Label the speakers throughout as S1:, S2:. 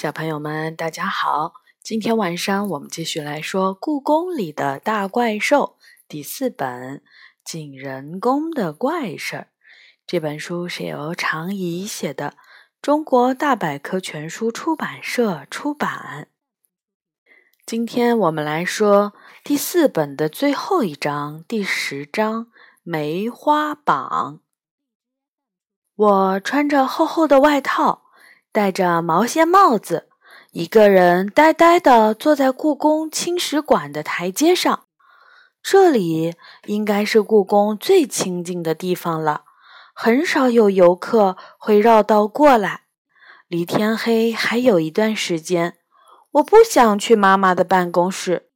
S1: 小朋友们，大家好！今天晚上我们继续来说《故宫里的大怪兽》第四本《景仁宫的怪事儿》。这本书是由常怡写的，中国大百科全书出版社出版。今天我们来说第四本的最后一章，第十章《梅花榜》。我穿着厚厚的外套。戴着毛线帽子，一个人呆呆地坐在故宫青史馆的台阶上。这里应该是故宫最清静的地方了，很少有游客会绕道过来。离天黑还有一段时间，我不想去妈妈的办公室。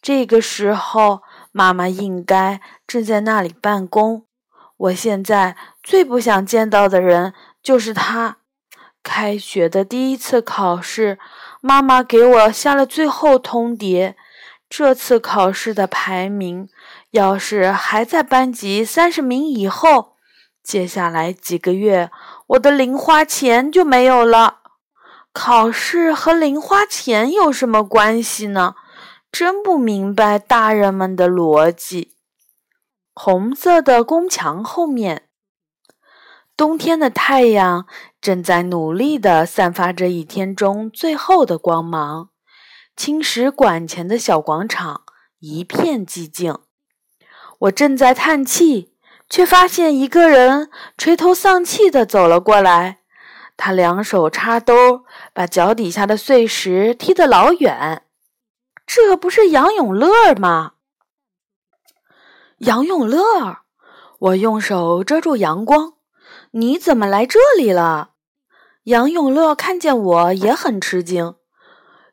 S1: 这个时候，妈妈应该正在那里办公。我现在最不想见到的人就是她。开学的第一次考试，妈妈给我下了最后通牒。这次考试的排名，要是还在班级三十名以后，接下来几个月我的零花钱就没有了。考试和零花钱有什么关系呢？真不明白大人们的逻辑。红色的宫墙后面。冬天的太阳正在努力地散发着一天中最后的光芒。青石馆前的小广场一片寂静。我正在叹气，却发现一个人垂头丧气地走了过来。他两手插兜，把脚底下的碎石踢得老远。这不是杨永乐吗？杨永乐！我用手遮住阳光。你怎么来这里了？杨永乐看见我也很吃惊，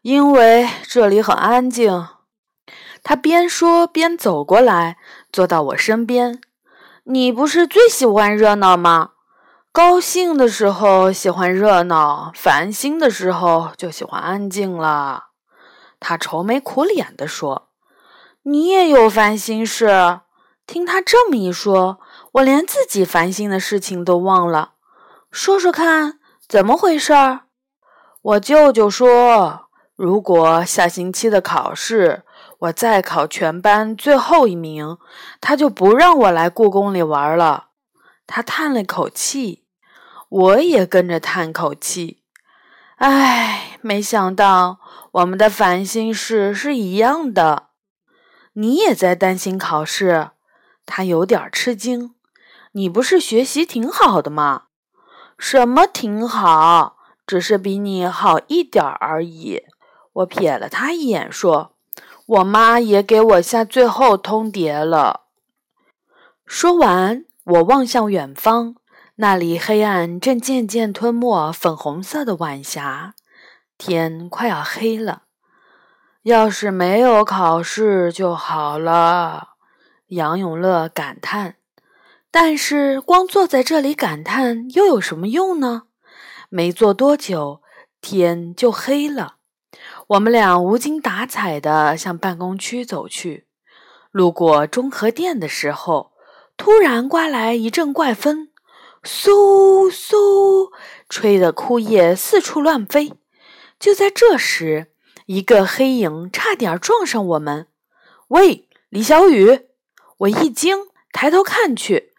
S1: 因为这里很安静。他边说边走过来，坐到我身边。你不是最喜欢热闹吗？高兴的时候喜欢热闹，烦心的时候就喜欢安静了。他愁眉苦脸地说：“你也有烦心事。”听他这么一说。我连自己烦心的事情都忘了，说说看，怎么回事儿？我舅舅说，如果下星期的考试我再考全班最后一名，他就不让我来故宫里玩了。他叹了口气，我也跟着叹口气。唉，没想到我们的烦心事是一样的。你也在担心考试？他有点吃惊。你不是学习挺好的吗？什么挺好？只是比你好一点而已。我瞥了他一眼，说：“我妈也给我下最后通牒了。”说完，我望向远方，那里黑暗正渐渐吞没粉红色的晚霞，天快要黑了。要是没有考试就好了，杨永乐感叹。但是，光坐在这里感叹又有什么用呢？没坐多久，天就黑了。我们俩无精打采地向办公区走去。路过中和殿的时候，突然刮来一阵怪风，嗖嗖，吹得枯叶四处乱飞。就在这时，一个黑影差点撞上我们。喂，李小雨！我一惊，抬头看去。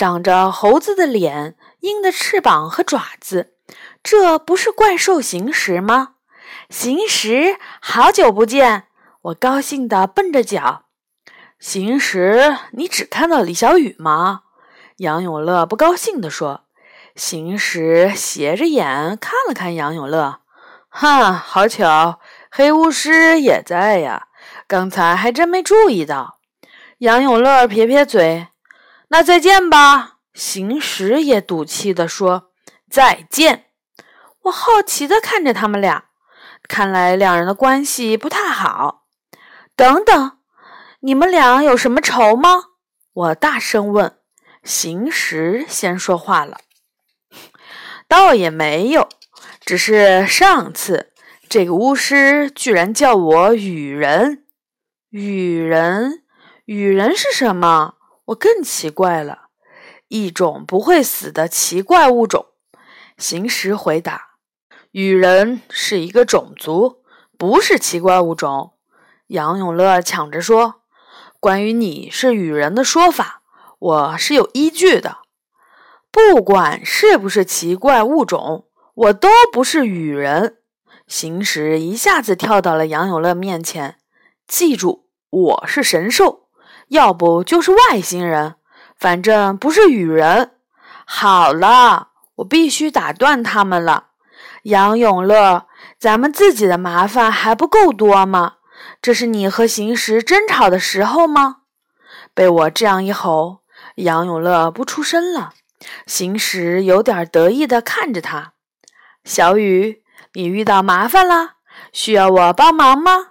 S1: 长着猴子的脸，鹰的翅膀和爪子，这不是怪兽行时吗？行时，好久不见！我高兴地蹦着脚。行时，你只看到李小雨吗？杨永乐不高兴地说。行时斜着眼看了看杨永乐，哈，好巧，黑巫师也在呀，刚才还真没注意到。杨永乐撇撇嘴。那再见吧，行时也赌气地说：“再见。”我好奇地看着他们俩，看来两人的关系不太好。等等，你们俩有什么仇吗？我大声问。行时先说话了：“倒也没有，只是上次这个巫师居然叫我雨人。雨人，雨人是什么？”我更奇怪了，一种不会死的奇怪物种。行时回答：“羽人是一个种族，不是奇怪物种。杨永乐抢着说：“关于你是羽人的说法，我是有依据的。不管是不是奇怪物种，我都不是羽人。”行时一下子跳到了杨永乐面前。记住，我是神兽，要不就是外星人，反正不是羽人。好了，我必须打断他们了。杨永乐，咱们自己的麻烦还不够多吗？这是你和行时争吵的时候吗？被我这样一吼，杨永乐不出声了。行时有点得意地看着他。小雨，你遇到麻烦了，需要我帮忙吗？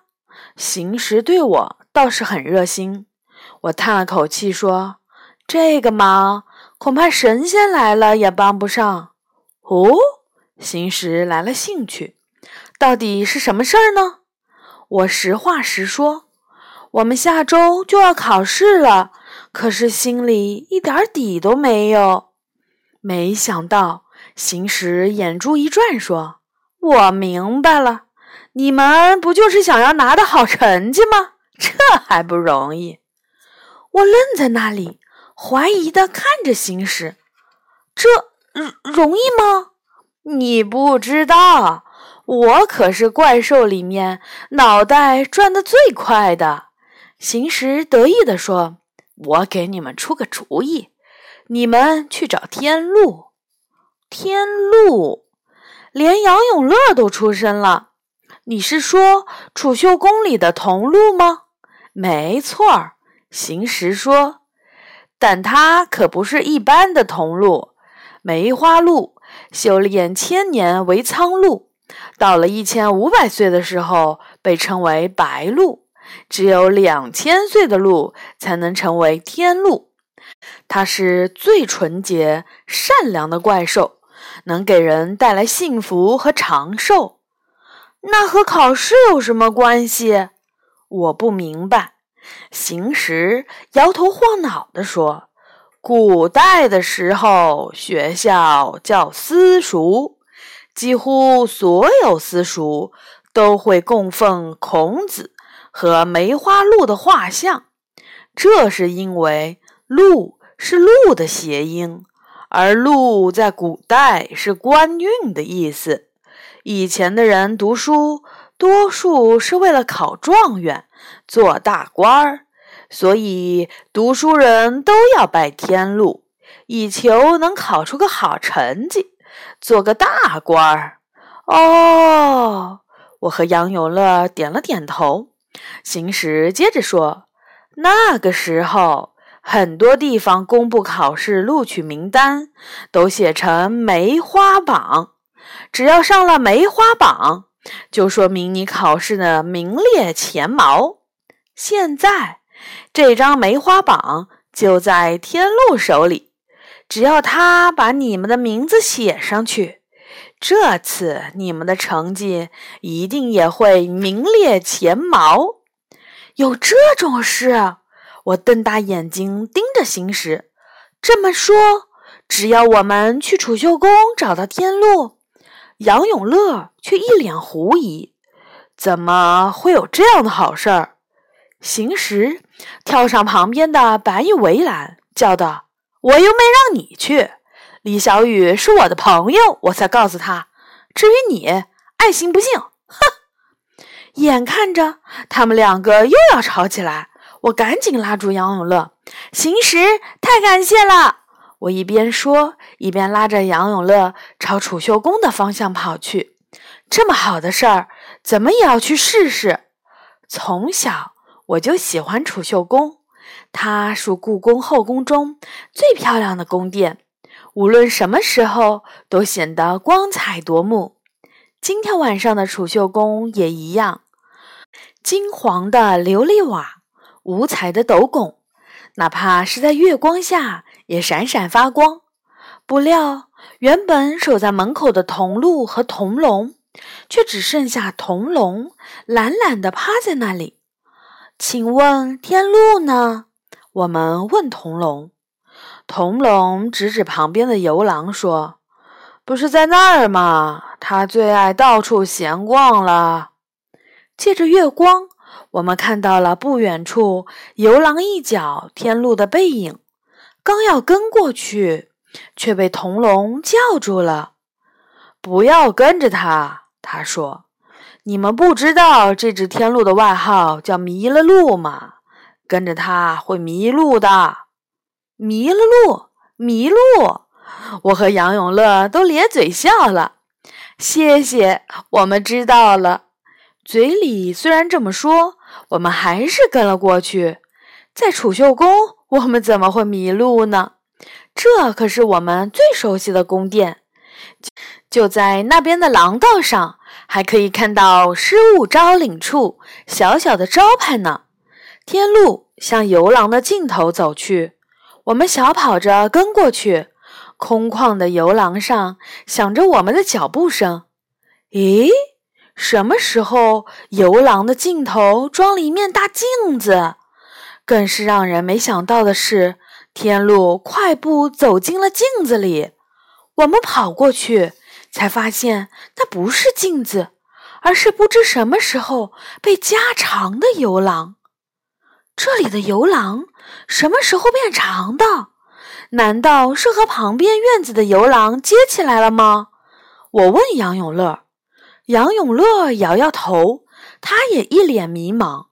S1: 行时对我倒是很热心。我叹了口气说：“这个忙恐怕神仙来了也帮不上。”哦。行时来了兴趣，到底是什么事儿呢？我实话实说，我们下周就要考试了，可是心里一点底都没有。没想到行时眼珠一转，说：“我明白了，你们不就是想要拿的好成绩吗？这还不容易？”我愣在那里，怀疑的看着行时：“这容易吗？”你不知道，我可是怪兽里面脑袋转得最快的。行时得意地说：“我给你们出个主意，你们去找天禄。”天禄，连杨永乐都出声了。你是说储秀宫里的铜禄吗？没错儿，行时说，但它可不是一般的铜禄，梅花鹿。修炼千年为苍鹭，到了一千五百岁的时候被称为白鹭，只有两千岁的鹿才能成为天鹿。它是最纯洁、善良的怪兽，能给人带来幸福和长寿。那和考试有什么关系？我不明白。行时摇头晃脑地说。古代的时候，学校叫私塾，几乎所有私塾都会供奉孔子和梅花鹿的画像。这是因为“鹿”是“鹿”的谐音，而“鹿”在古代是官运的意思。以前的人读书，多数是为了考状元、做大官儿。所以，读书人都要拜天禄，以求能考出个好成绩，做个大官儿。哦，我和杨永乐点了点头。行时接着说：“那个时候，很多地方公布考试录取名单，都写成梅花榜。只要上了梅花榜，就说明你考试的名列前茅。现在。”这张梅花榜就在天禄手里，只要他把你们的名字写上去，这次你们的成绩一定也会名列前茅。有这种事？我瞪大眼睛盯着行时。这么说，只要我们去储秀宫找到天禄，杨永乐却一脸狐疑：怎么会有这样的好事儿？行时跳上旁边的白玉围栏，叫道：“我又没让你去，李小雨是我的朋友，我才告诉他。至于你，爱信不信。”哼！眼看着他们两个又要吵起来，我赶紧拉住杨永乐：“行时，太感谢了！”我一边说，一边拉着杨永乐朝储秀宫的方向跑去。这么好的事儿，怎么也要去试试。从小。我就喜欢储秀宫，它属故宫后宫中最漂亮的宫殿，无论什么时候都显得光彩夺目。今天晚上的储秀宫也一样，金黄的琉璃瓦，五彩的斗拱，哪怕是在月光下也闪闪发光。不料，原本守在门口的铜鹿和铜龙，却只剩下铜龙懒懒地趴在那里。请问天禄呢？我们问铜龙。铜龙指指旁边的游廊说：“不是在那儿吗？他最爱到处闲逛了。借着月光，我们看到了不远处游廊一角天路的背影，刚要跟过去，却被童龙叫住了：“不要跟着他。”他说：“你们不知道这只天路的外号叫迷了路吗？跟着他会迷路的。迷了路，迷路。”我和杨永乐都咧嘴笑了。谢谢，我们知道了。嘴里虽然这么说，我们还是跟了过去。在储秀宫，我们怎么会迷路呢？这可是我们最熟悉的宫殿。就在那边的廊道上，还可以看到“失物招领处”小小的招牌呢。天路向游廊的尽头走去，我们小跑着跟过去。空旷的游廊上响着我们的脚步声。咦，什么时候游廊的尽头装了一面大镜子？更是让人没想到的是，天路快步走进了镜子里。我们跑过去，才发现那不是镜子，而是不知什么时候被加长的游廊。这里的游廊什么时候变长的？难道是和旁边院子的游廊接起来了吗？我问杨永乐，杨永乐摇摇头，他也一脸迷茫。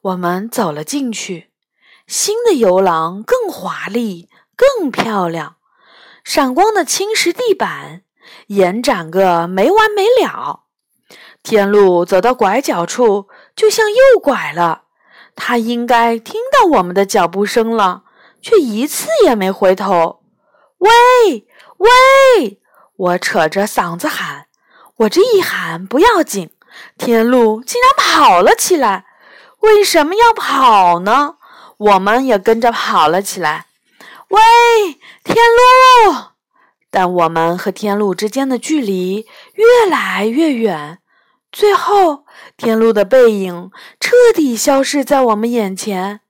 S1: 我们走了进去，新的游廊更华丽、更漂亮，闪光的青石地板延展个没完没了。天路走到拐角处，就向右拐了。他应该听到我们的脚步声了。却一次也没回头。喂喂！我扯着嗓子喊。我这一喊不要紧，天路竟然跑了起来。为什么要跑呢？我们也跟着跑了起来。喂，天路！但我们和天路之间的距离越来越远，最后天路的背影彻底消失在我们眼前。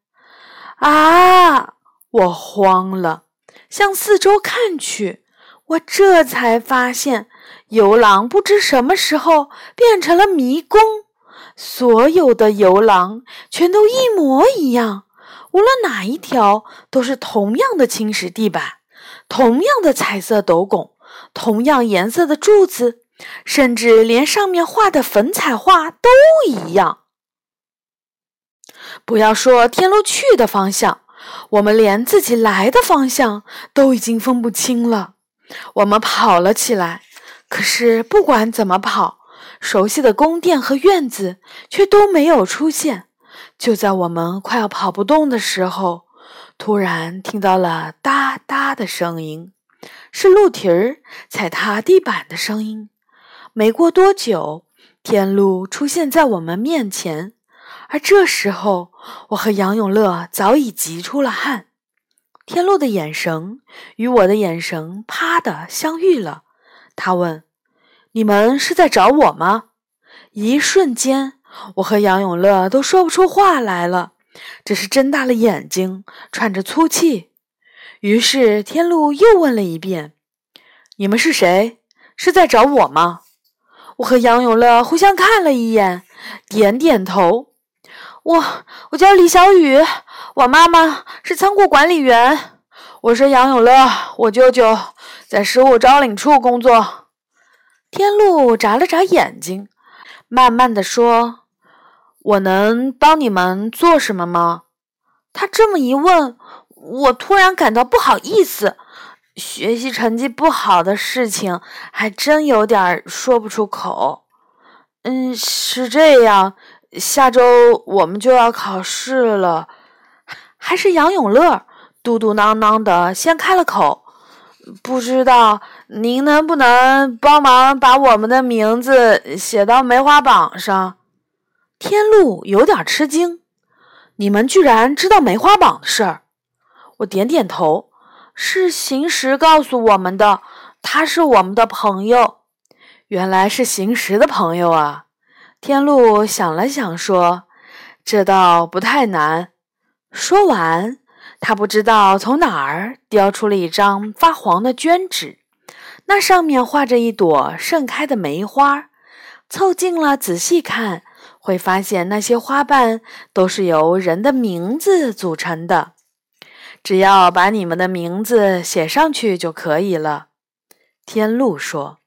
S1: 啊！我慌了，向四周看去，我这才发现游廊不知什么时候变成了迷宫。所有的游廊全都一模一样，无论哪一条都是同样的青石地板，同样的彩色斗拱，同样颜色的柱子，甚至连上面画的粉彩画都一样。不要说天路去的方向。我们连自己来的方向都已经分不清了。我们跑了起来，可是不管怎么跑，熟悉的宫殿和院子却都没有出现。就在我们快要跑不动的时候，突然听到了哒哒的声音，是鹿蹄儿踩踏地板的声音。没过多久，天路出现在我们面前。而这时候，我和杨永乐早已急出了汗。天路的眼神与我的眼神啪的相遇了。他问：“你们是在找我吗？”一瞬间，我和杨永乐都说不出话来了，只是睁大了眼睛，喘着粗气。于是天路又问了一遍：“你们是谁？是在找我吗？”我和杨永乐互相看了一眼，点点头。我我叫李小雨，我妈妈是仓库管理员。我是杨永乐，我舅舅在食物招领处工作。天路眨了眨眼睛，慢慢的说：“我能帮你们做什么吗？”他这么一问，我突然感到不好意思。学习成绩不好的事情，还真有点说不出口。嗯，是这样。下周我们就要考试了，还是杨永乐嘟嘟囔囔的先开了口。不知道您能不能帮忙把我们的名字写到梅花榜上？天路有点吃惊，你们居然知道梅花榜的事儿？我点点头，是行时告诉我们的，他是我们的朋友。原来是行时的朋友啊。天禄想了想，说：“这倒不太难。”说完，他不知道从哪儿叼出了一张发黄的绢纸，那上面画着一朵盛开的梅花。凑近了仔细看，会发现那些花瓣都是由人的名字组成的。只要把你们的名字写上去就可以了。”天禄说。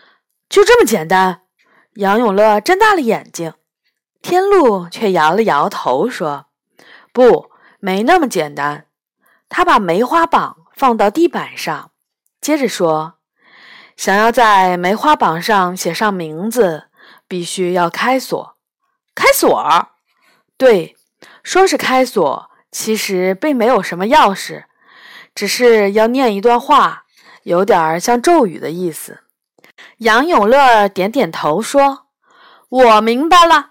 S1: “就这么简单？”杨永乐睁大了眼睛。天禄却摇了摇头说：“不，没那么简单。”他把梅花榜放到地板上，接着说：“想要在梅花榜上写上名字，必须要开锁。开锁？对，说是开锁，其实并没有什么钥匙，只是要念一段话，有点像咒语的意思。”杨永乐点点头说：“我明白了，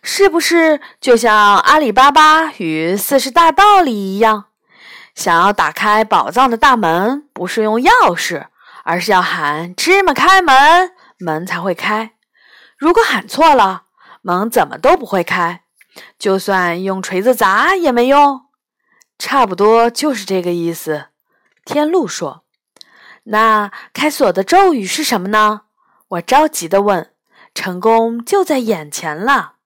S1: 是不是就像阿里巴巴与四十大盗里一样？”想要打开宝藏的大门，不是用钥匙，而是要喊“芝麻开门”，门才会开。如果喊错了，门怎么都不会开，就算用锤子砸也没用。差不多就是这个意思。天禄说：“那开锁的咒语是什么呢？”我着急地问。成功就在眼前了。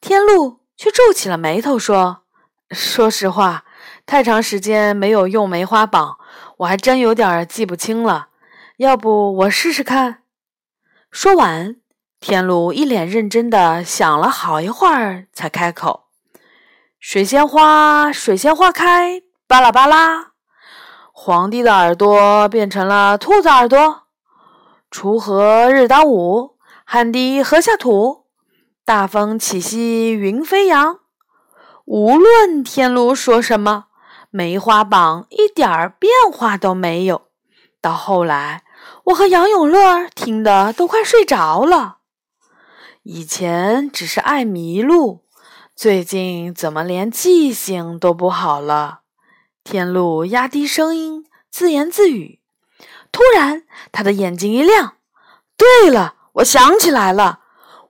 S1: 天禄却皱起了眉头说：“ 说实话。”太长时间没有用梅花榜，我还真有点记不清了。要不我试试看？说完，天禄一脸认真的想了好一会儿，才开口：“水仙花，水仙花开，巴拉巴拉。皇帝的耳朵变成了兔子耳朵。锄禾日当午，汗滴禾下土。大风起兮云飞扬。无论天禄说什么。”梅花榜一点儿变化都没有。到后来，我和杨永乐听得都快睡着了。以前只是爱迷路，最近怎么连记性都不好了？天禄压低声音自言自语。突然，他的眼睛一亮：“对了，我想起来了！”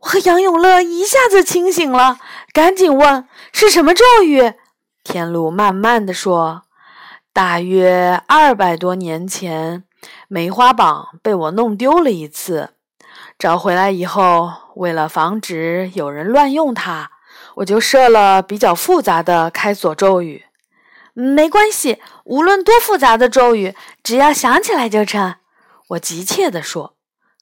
S1: 我和杨永乐一下子清醒了，赶紧问：“是什么咒语？”天禄慢慢的说：“大约二百多年前，梅花榜被我弄丢了一次。找回来以后，为了防止有人乱用它，我就设了比较复杂的开锁咒语。没关系，无论多复杂的咒语，只要想起来就成。”我急切地说。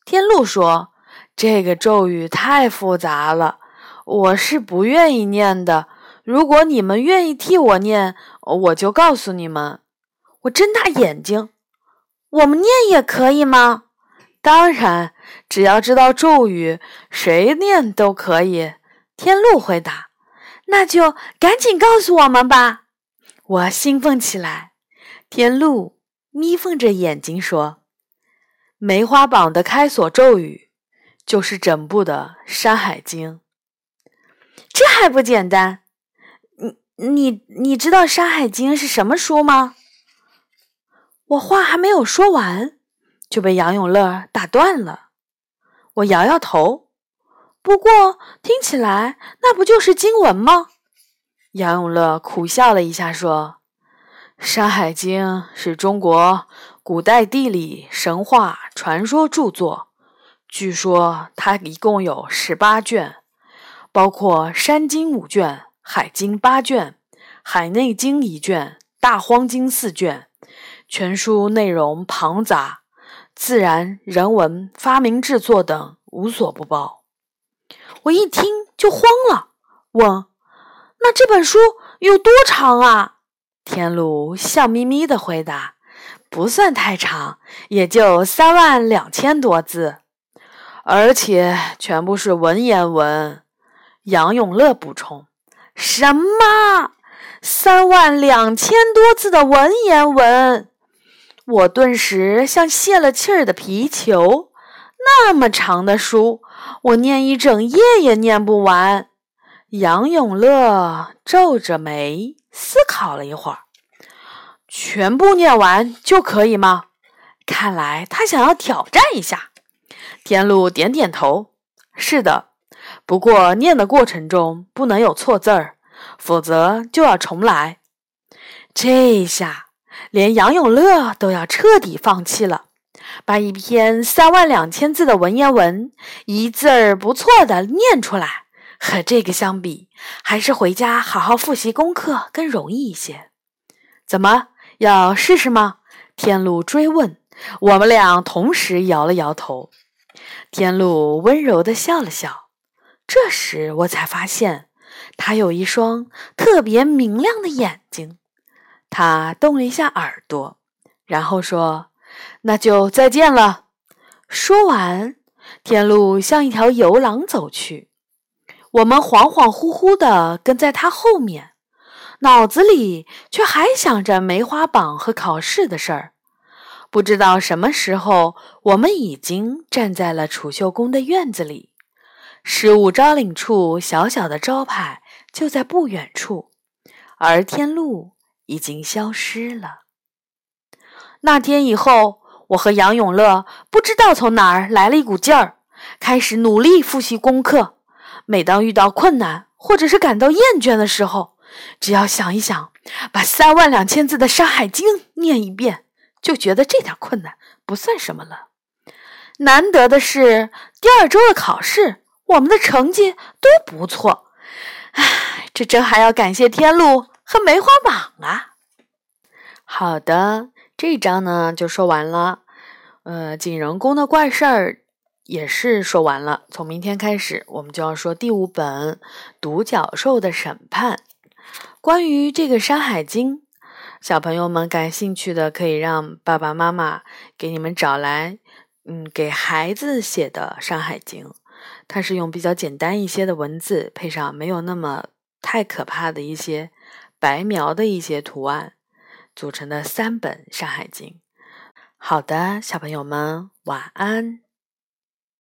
S1: 天禄说：“这个咒语太复杂了，我是不愿意念的。”如果你们愿意替我念，我就告诉你们。我睁大眼睛，我们念也可以吗？当然，只要知道咒语，谁念都可以。天禄回答：“那就赶紧告诉我们吧！”我兴奋起来。天禄眯缝着眼睛说：“梅花榜的开锁咒语，就是整部的《山海经》。这还不简单？”你你知道《山海经》是什么书吗？我话还没有说完，就被杨永乐打断了。我摇摇头，不过听起来那不就是经文吗？杨永乐苦笑了一下，说：“《山海经》是中国古代地理、神话、传说著作，据说它一共有十八卷，包括《山经》五卷。”《海经》八卷，《海内经》一卷，《大荒经》四卷，全书内容庞杂，自然、人文、发明、制作等无所不包。我一听就慌了，问：“那这本书有多长啊？”天禄笑眯眯的回答：“不算太长，也就三万两千多字，而且全部是文言文。”杨永乐补充。什么？三万两千多字的文言文，我顿时像泄了气儿的皮球。那么长的书，我念一整夜也念不完。杨永乐皱着眉思考了一会儿，全部念完就可以吗？看来他想要挑战一下。天禄点点头，是的。不过，念的过程中不能有错字儿，否则就要重来。这下连杨永乐都要彻底放弃了。把一篇三万两千字的文言文一字儿不错的念出来。和这个相比，还是回家好好复习功课更容易一些。怎么要试试吗？天路追问。我们俩同时摇了摇头。天路温柔地笑了笑。这时我才发现，他有一双特别明亮的眼睛。他动了一下耳朵，然后说：“那就再见了。”说完，天路向一条游廊走去。我们恍恍惚惚地跟在他后面，脑子里却还想着梅花榜和考试的事儿。不知道什么时候，我们已经站在了储秀宫的院子里，十五招领处小小的招牌就在不远处，而天路已经消失了。那天以后，我和杨永乐不知道从哪儿来了一股劲儿，开始努力复习功课。每当遇到困难或者是感到厌倦的时候，只要想一想，把三万两千字的《山海经》念一遍，就觉得这点困难不算什么了。难得的是，第二周的考试，我们的成绩都不错。唉，这真还要感谢天路和梅花榜啊！好的，这一章呢就说完了。呃，景仁宫的怪事儿。也是说完了，从明天开始，我们就要说第五本《独角兽的审判》。关于这个《山海经》，小朋友们感兴趣的可以让爸爸妈妈给你们找来，嗯，给孩子写的《山海经》，它是用比较简单一些的文字，配上没有那么太可怕的一些白描的一些图案，组成的三本《山海经》。好的，小朋友们，晚安。